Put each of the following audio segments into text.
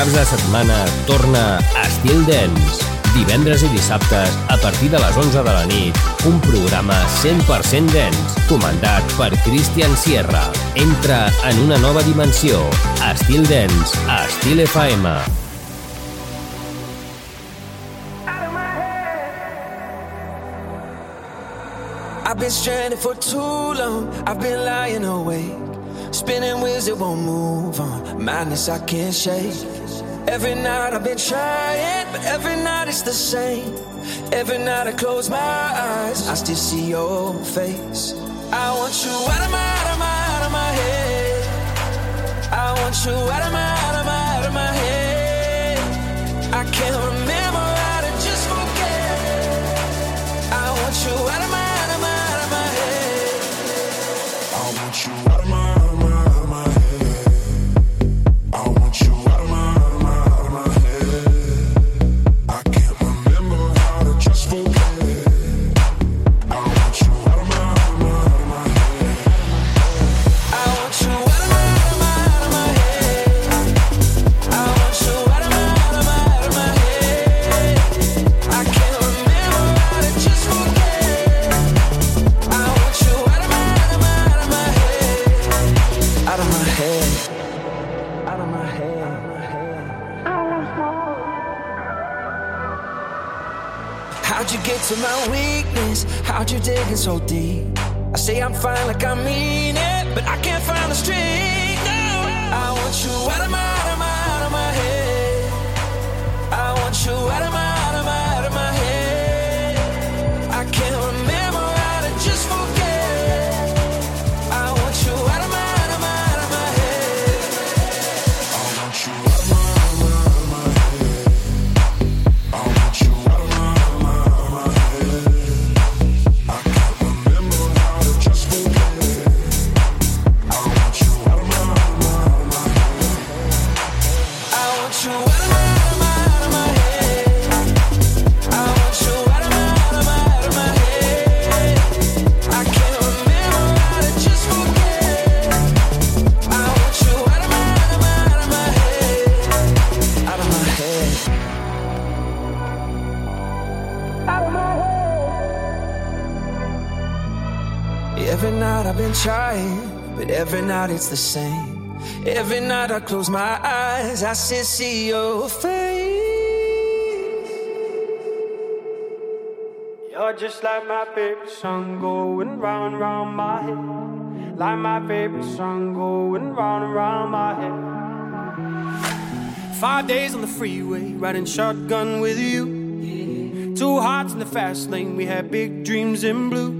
caps de setmana torna Estil Dance. Divendres i dissabtes, a partir de les 11 de la nit, un programa 100% dance, comandat per Christian Sierra. Entra en una nova dimensió. Estil Dance, a Estil FM. I've been stranded for too long. I've been lying awake. Spinning wheels, it won't move on. Madness I can't shake. Every night I've been trying, but every night it's the same. Every night I close my eyes, I still see your face. I want you out of my, out of my, out of my head. I want you out of my, out of my, out of my head. I can't remember to my weakness. How'd you dig in so deep? I say I'm fine like I mean it, but I can't find the street. No, I want you out of my, out of my, out of my head. I want you out of my trying, but every night it's the same. Every night I close my eyes, I still see your face. You're just like my favorite song going round and round my head. Like my favorite song going round and round my head. Five days on the freeway, riding shotgun with you. Two hearts in the fast lane, we had big dreams in blue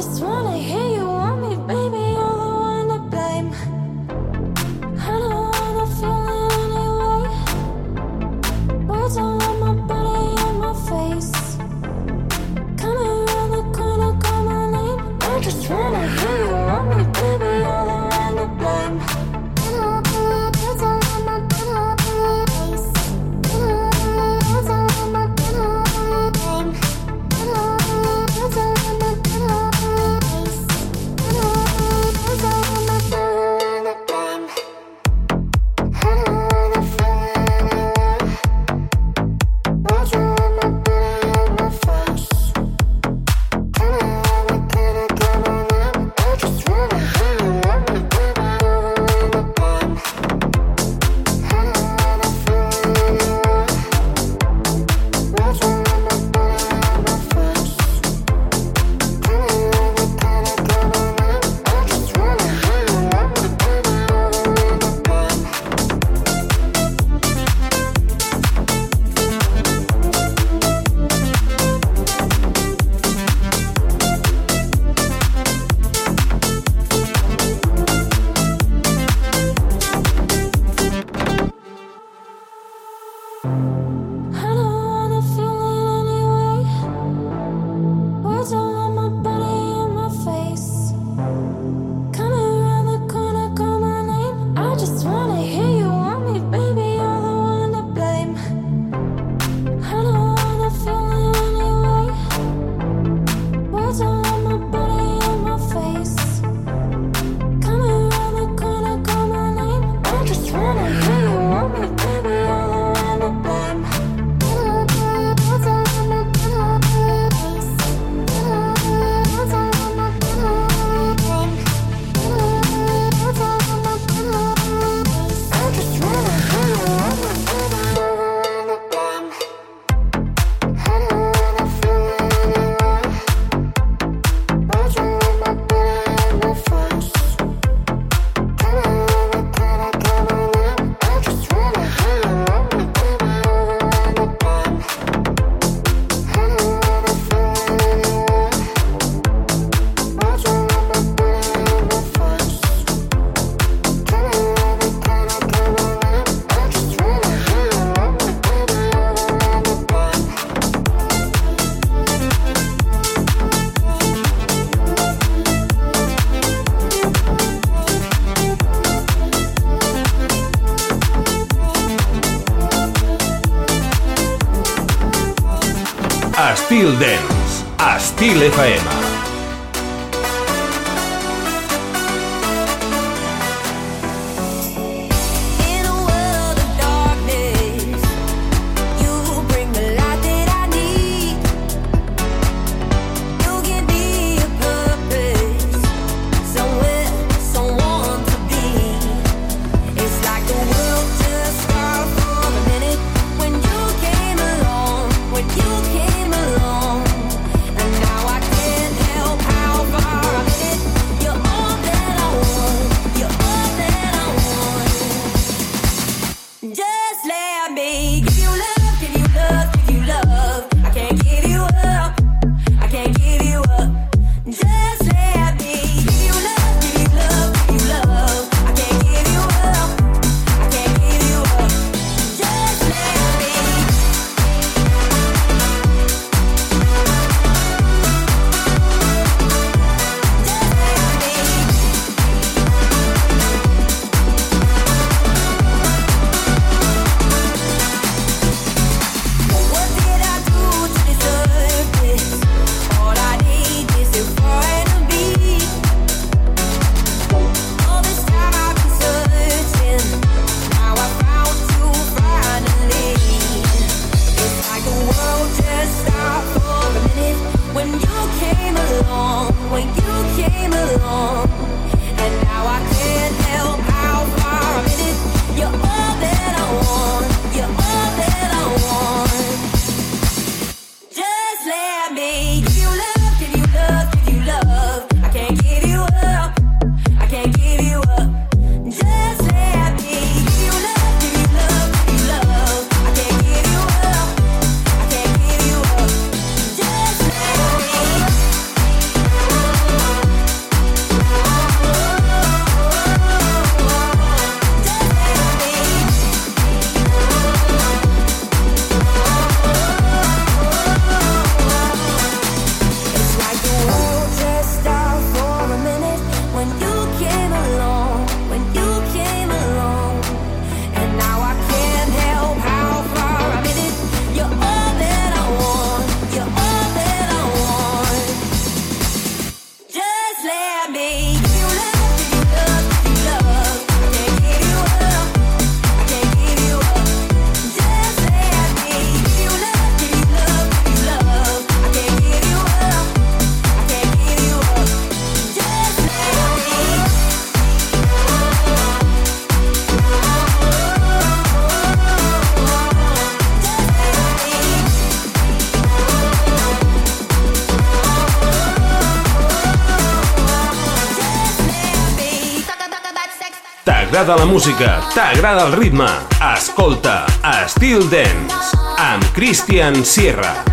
Styl T'agrada la música, t'agrada el ritme. Escolta Estil Dance amb Christian Sierra.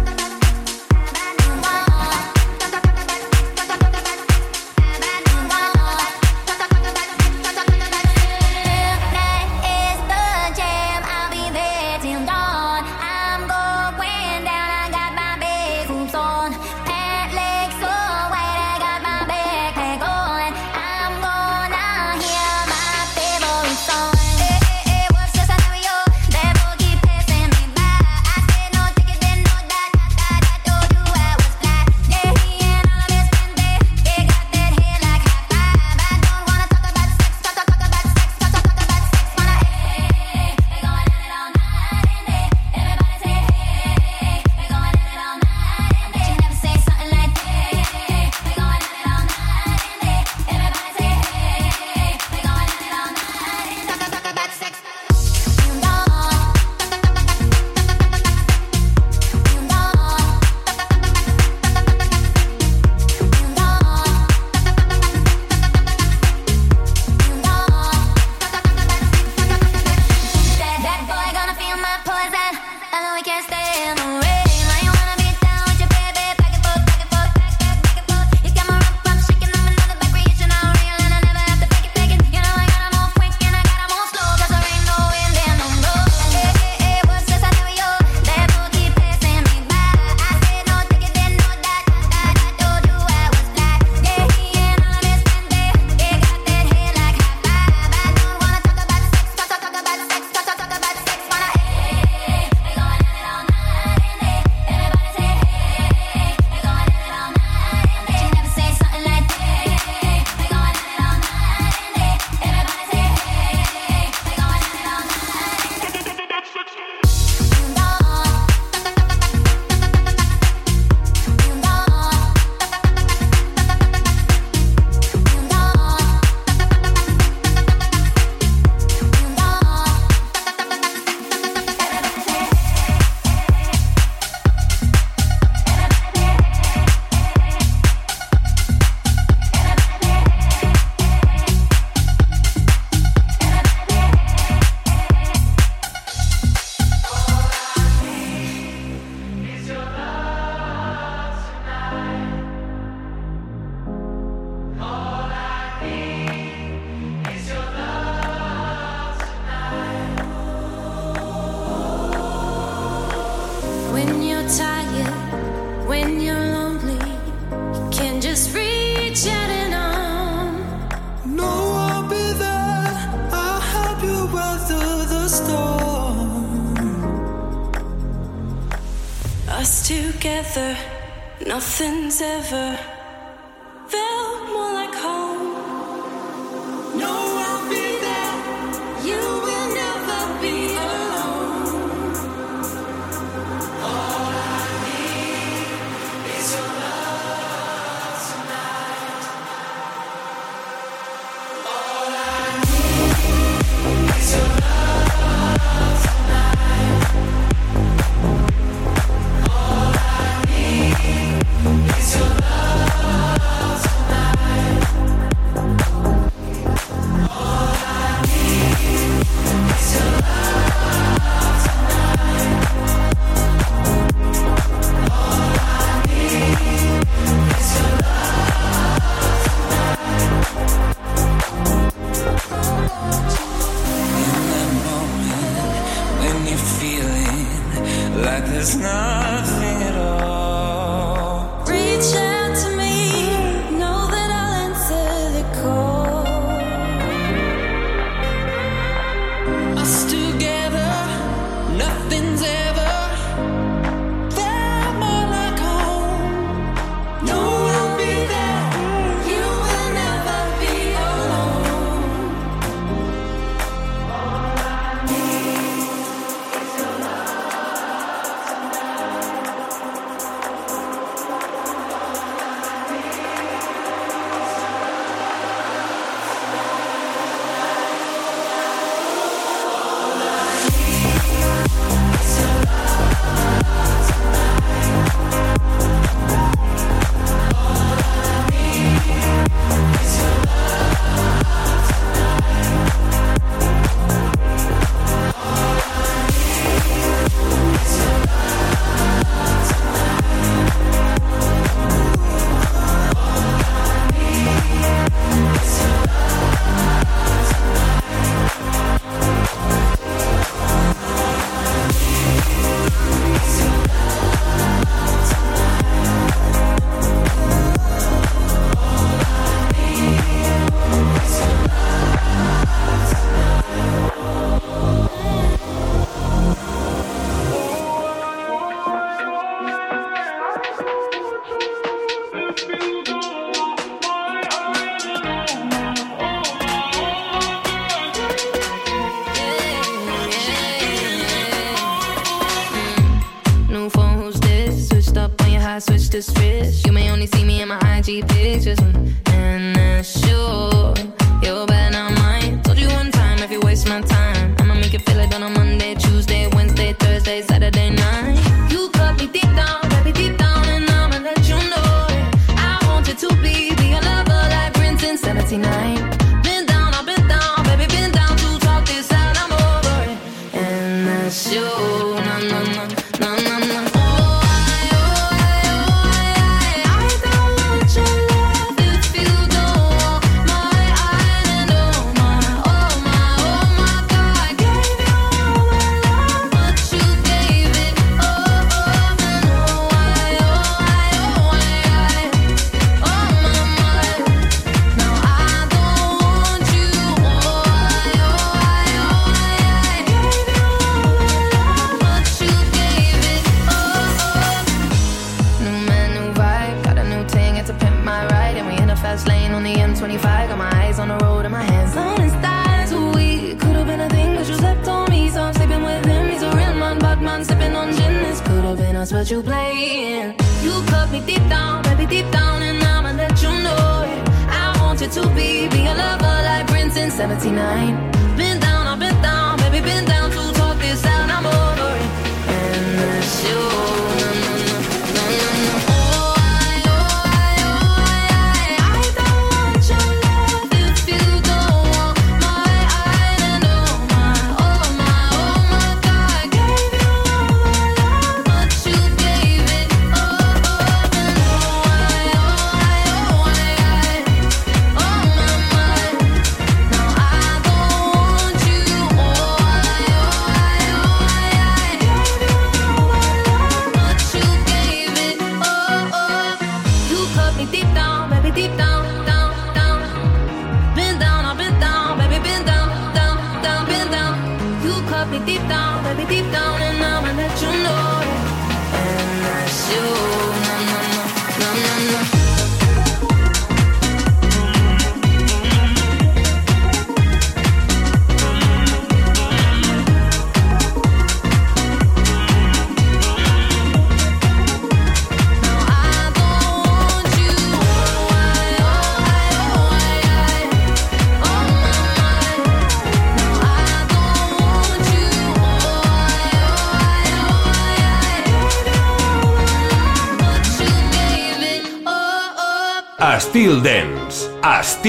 79. Been down, I've been down, baby, been down to talk this out, I'm over it. And that's you.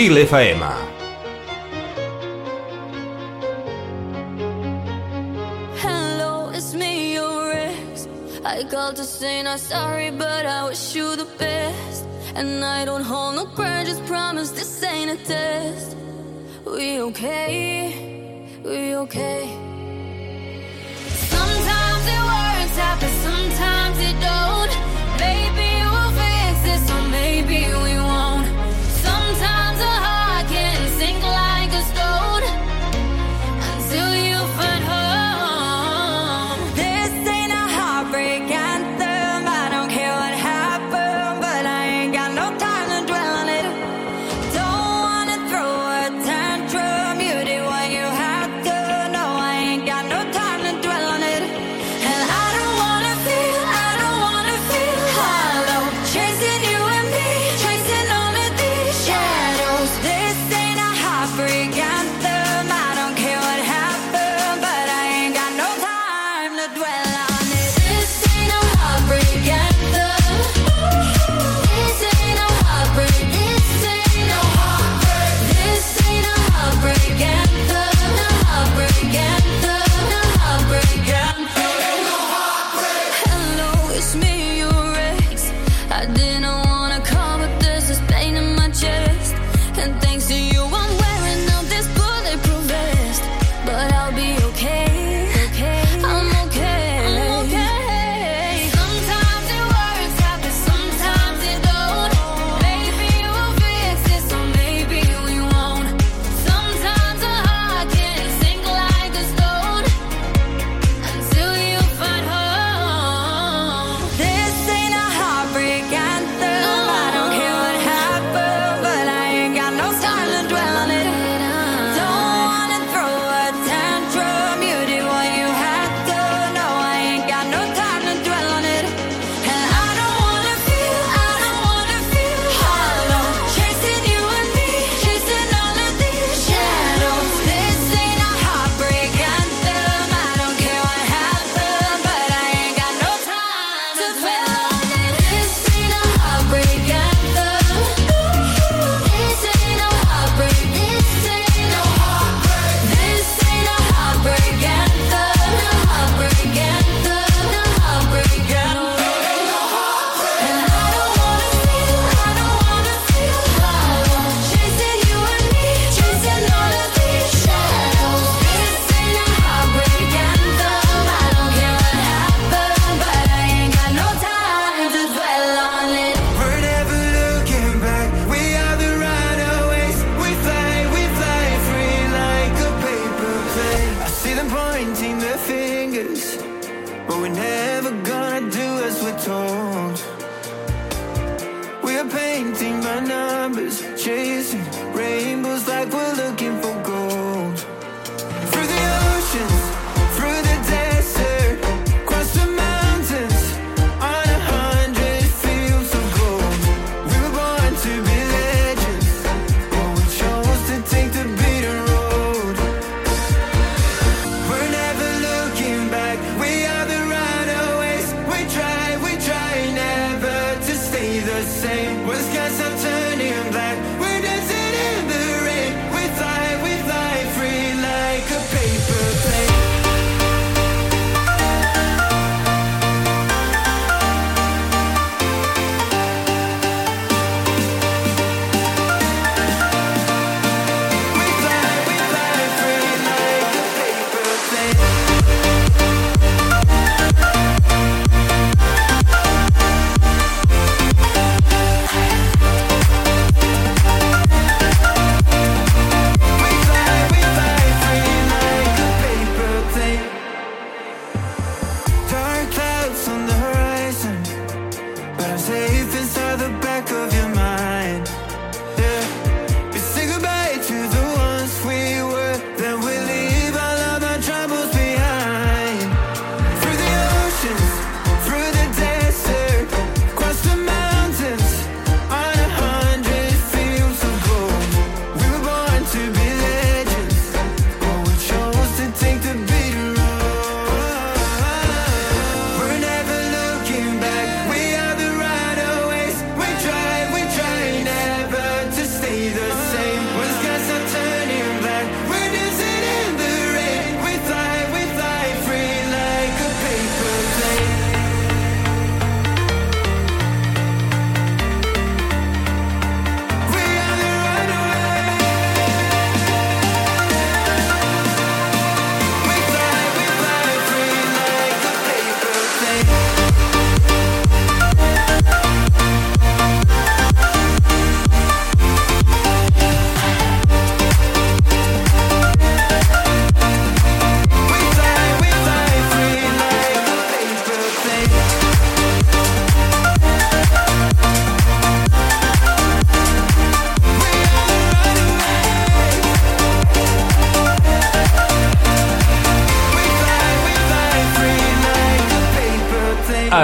Styl FM. Hello, it's me, your ex. I called to say not sorry, but I wish you the best. And I don't hold no grudges, promise this ain't a test. We okay? We okay? Sometimes it works sometimes it don't.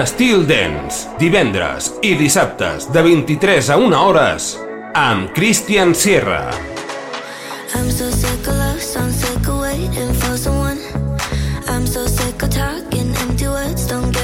Estil Dance, divendres i dissabtes de 23 a 1 hores amb Christian Sierra. I'm so sick of love, so I'm sick of waiting for someone I'm so sick of talking empty words, don't get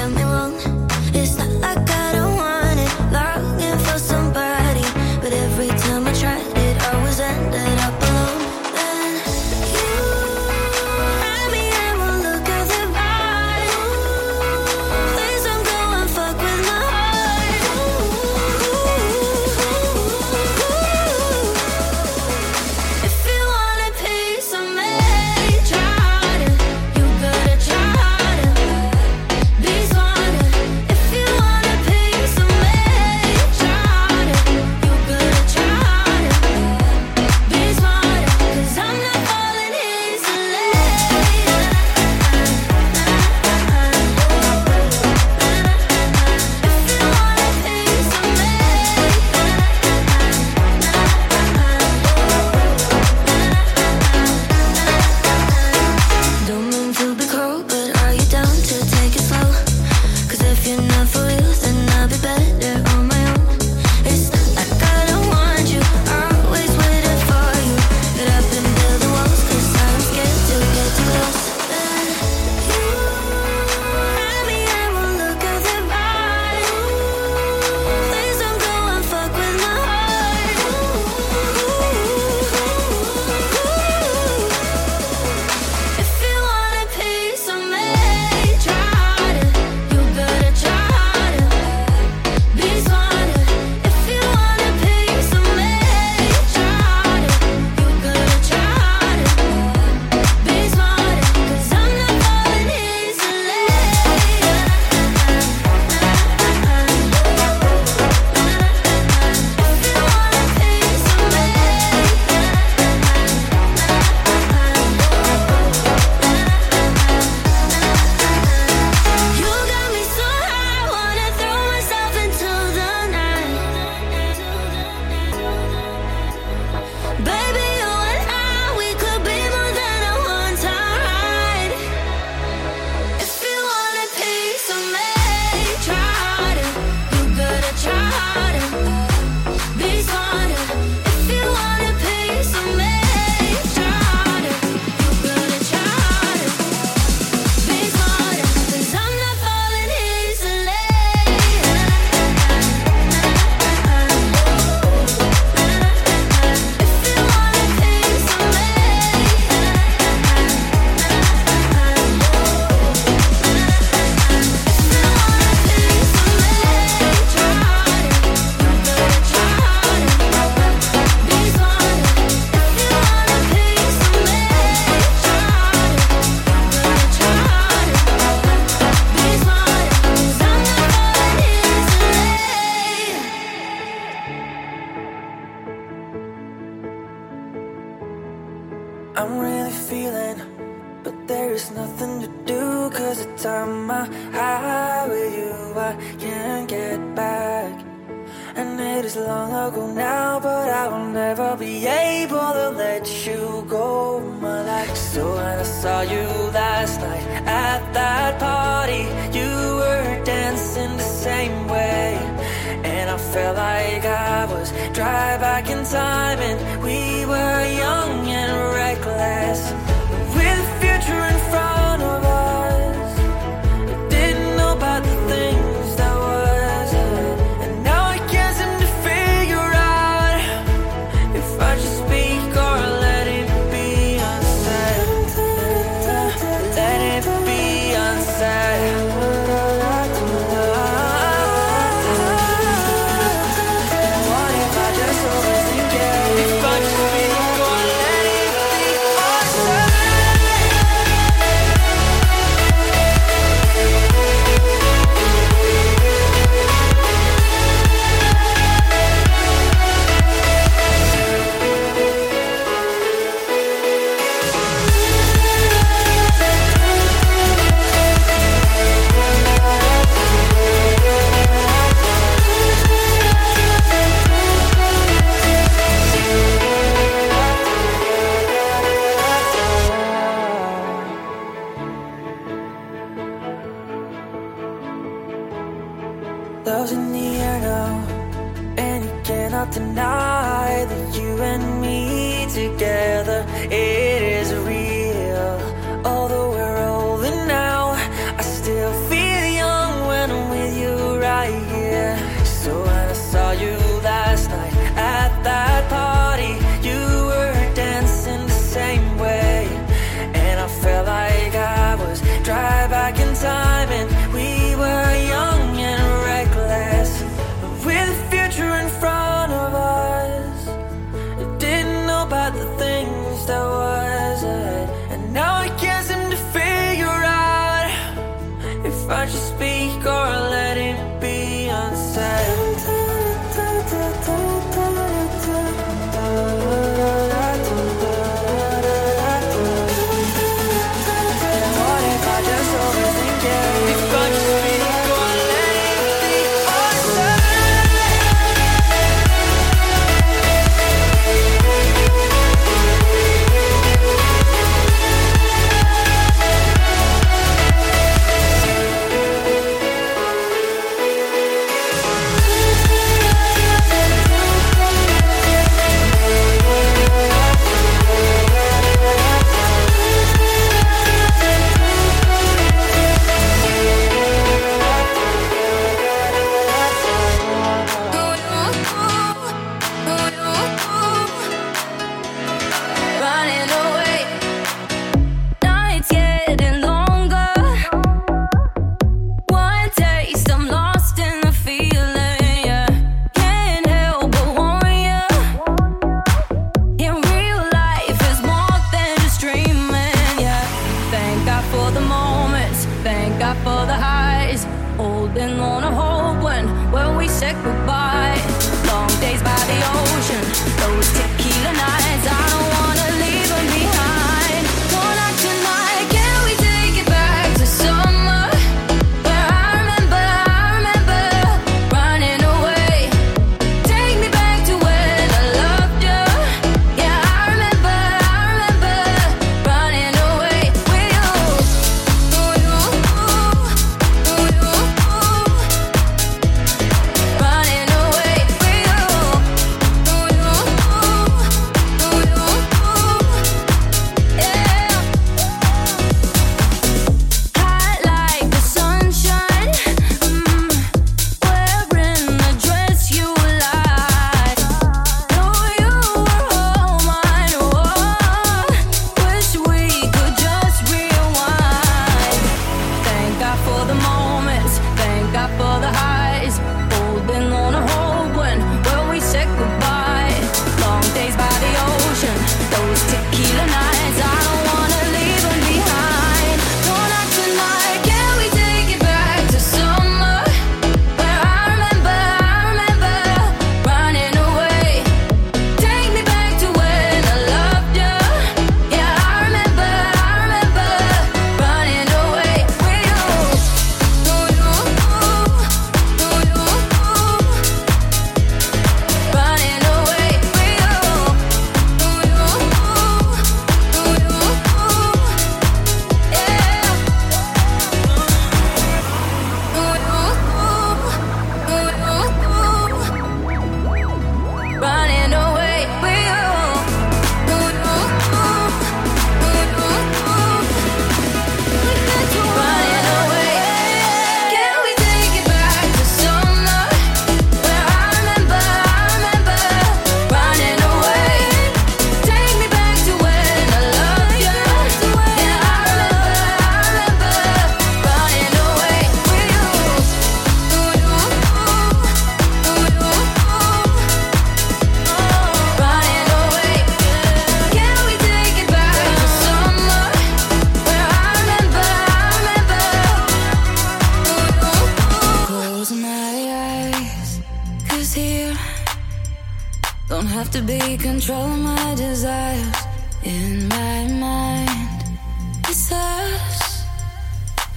In my mind, it's us.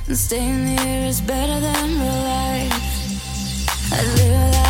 And staying here is better than real life. I live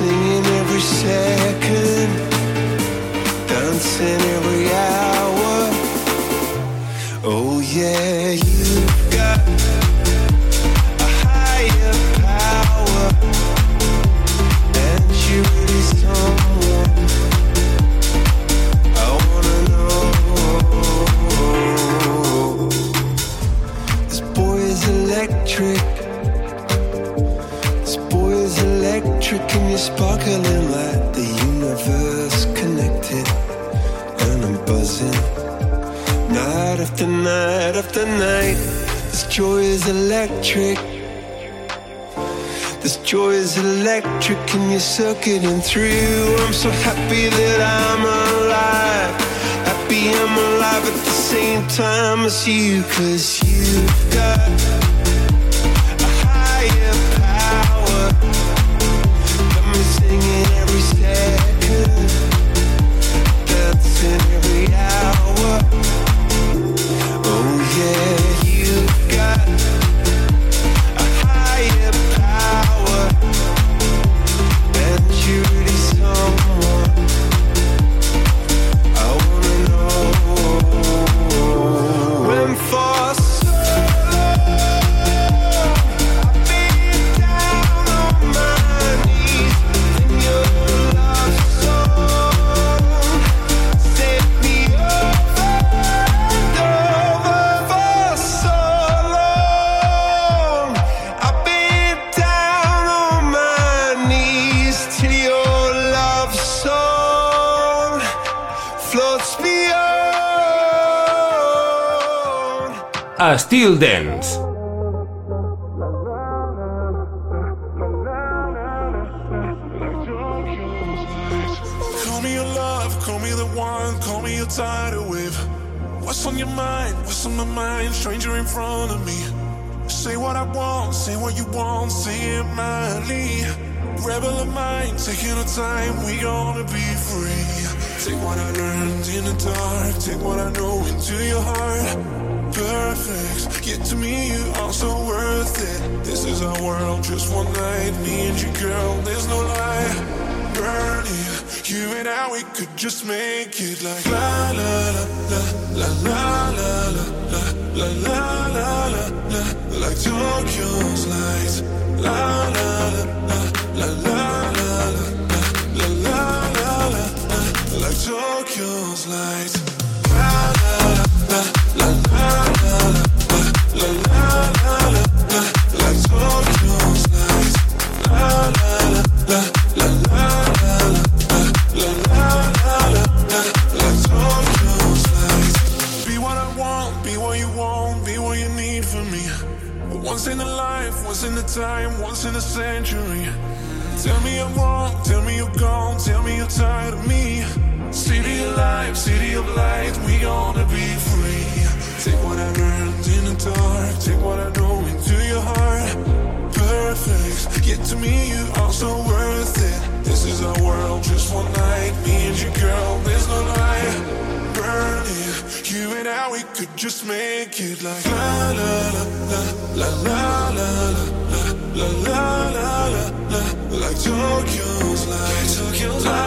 singing every second, dancing every hour. Oh yeah, you've got a higher power, and you really someone I wanna know. This boy is electric. And you're sparkling like the universe connected. And I'm buzzing night after night after night. This joy is electric. This joy is electric, and you're circuiting through. I'm so happy that I'm alive. Happy I'm alive at the same time as you, cause you've got Styl Dance. Call me your love, call me the one, call me your tidal wave. What's on your mind? What's on my mind? Stranger in front of me. Say what I want, say what you want, say it mildly. Rebel of mine, taking our time, we gonna be free. Take what I learned in the dark, take what I know into your heart. Perfect, get to me, you are so worth it. This is our world, just one night, me and you, girl, there's no lie. Burning, you and I, we could just make it like la la la la la la la la la la la la la like Tokyo's lights. La la la la la la la la la la la la like Tokyo's lights. Century. Tell me I'm wrong, tell me you're gone, tell me you're tired of me. City of life, city of light, we gonna be free. Take what I learned in the dark, take what I know into your heart. Perfect, get to me, you are so worth it. This is our world, just one night, me and you, girl, there's no lie. Burning, you and I, we could just make it like la la la la la la la la la la la la la like Tokyo's lights. Tokyo's la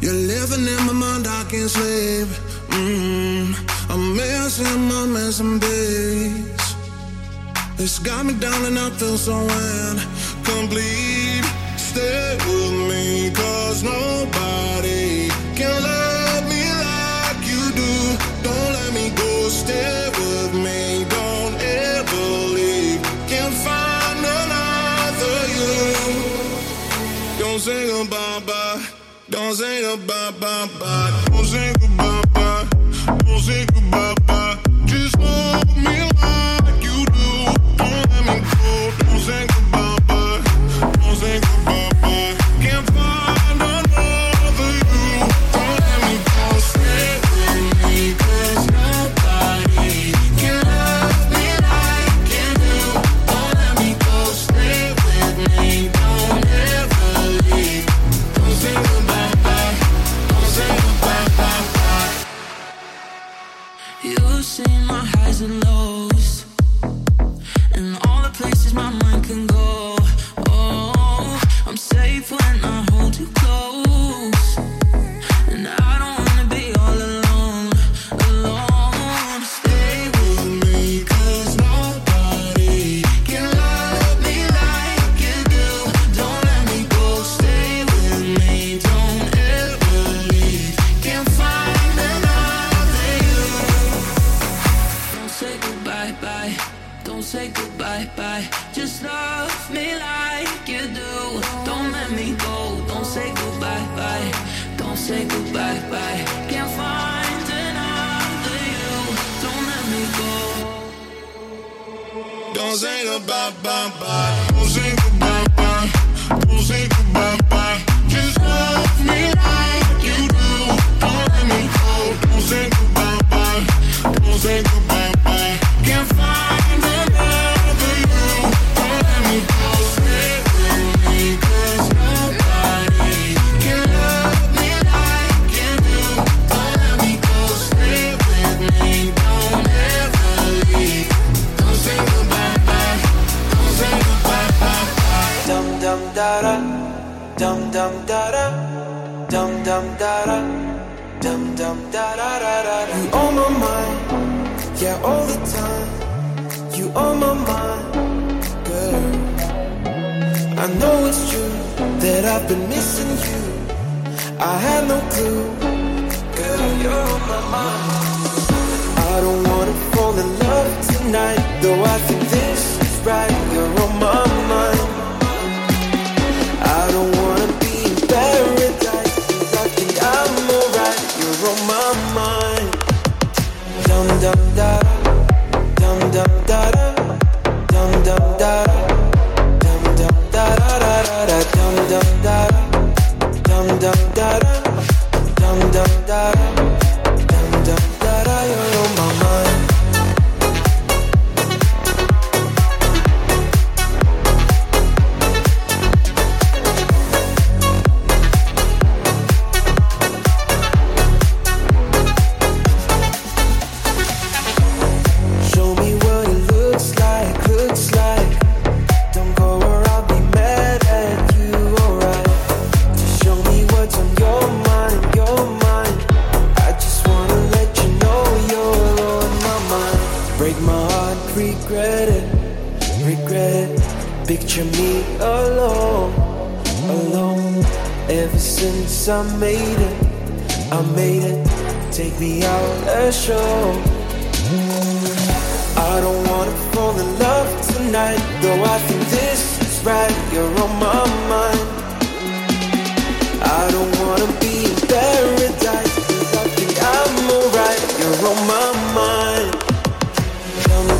You're living in my mind, I can't sleep. Mm-hmm. I'm missing my missing days. It's got me down and I feel so incomplete. Stay with me, cause nobody can love me like you do. Don't let me go, stay. Don't say goodbye, bye, bye. Don't say goodbye, bye. Don't say goodbye. Bye bye, bye. Don't say goodbye, bye. Don't say goodbye, bye. On my mind, girl. I know it's true that I've been missing you. I had no clue, girl, you're on my mind. I don't wanna fall in love tonight, though I think this is right. Regret it, regret it. Picture me alone, alone. Ever since I made it, I made it. Take me out a show. I don't wanna fall in love tonight, though I think this is right. You're on my mind. I don't wanna be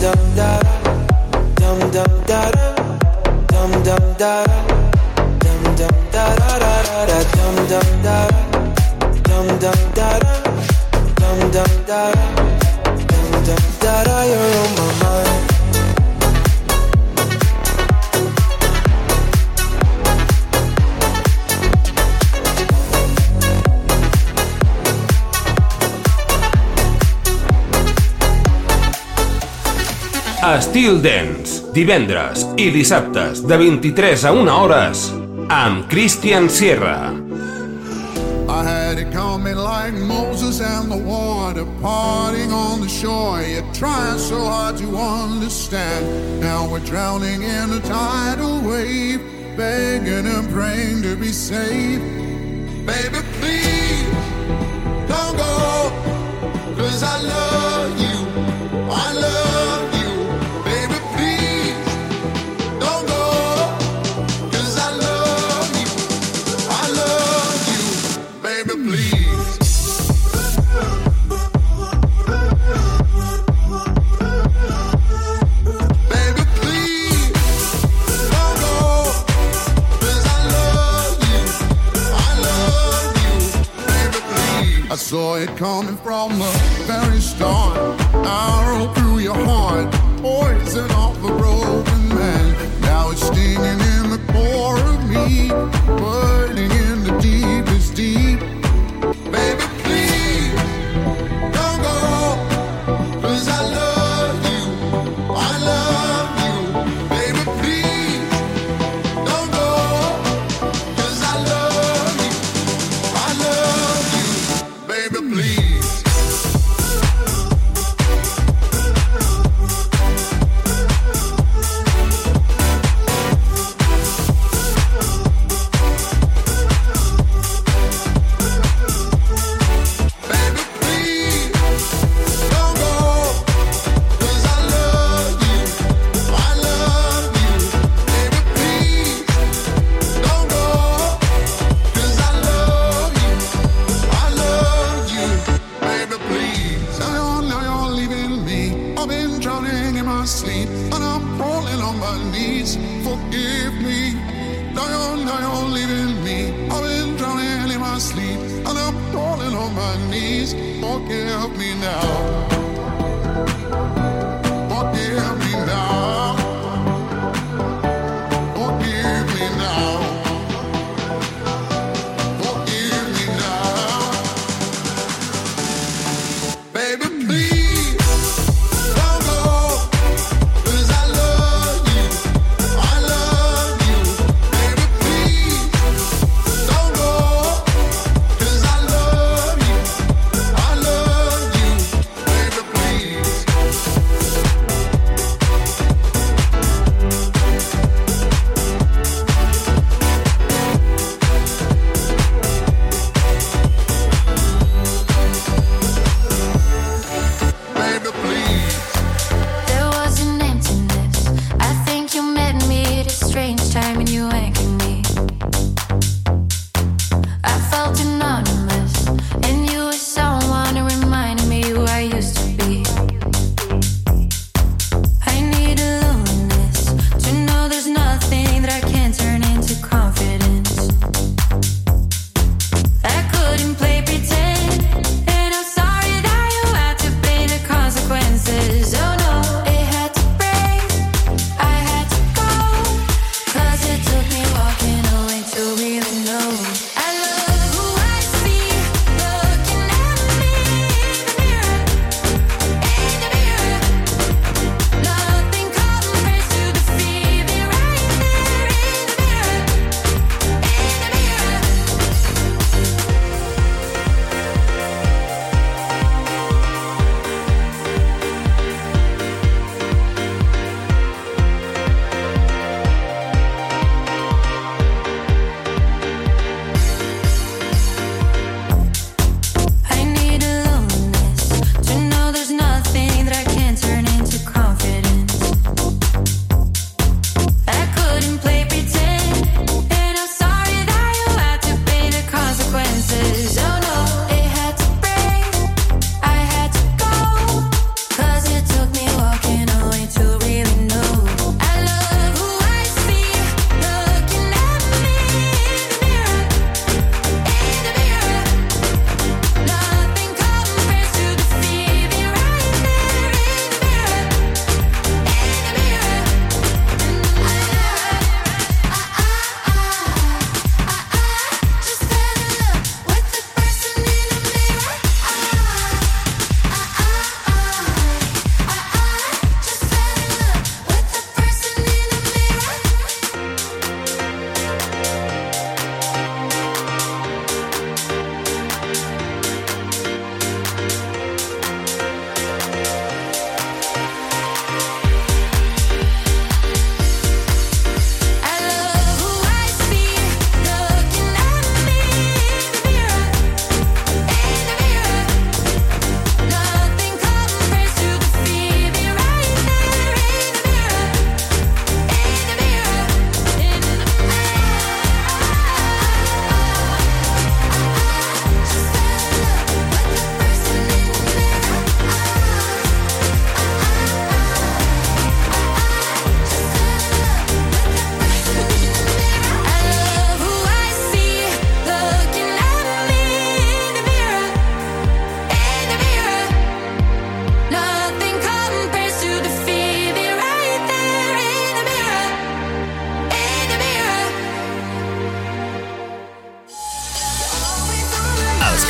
da da, dum dum da da, dum dum da da, dum dum da da da da da, dum dum da da, dum dum da da, dum dum da Styl Dance, divendres i dissabtes de 23 a 1 hores amb Christian Sierra. I had it coming like Moses and the water parting on the shore. You're trying so hard to understand. Now we're drowning in a tidal wave, begging and praying to be saved. Baby, please don't go, cause I love you. Saw it coming from the very start. Arrow through your heart, poison off the broken man. Now it's stinging in the core of me, burning in the deepest deep. Baby,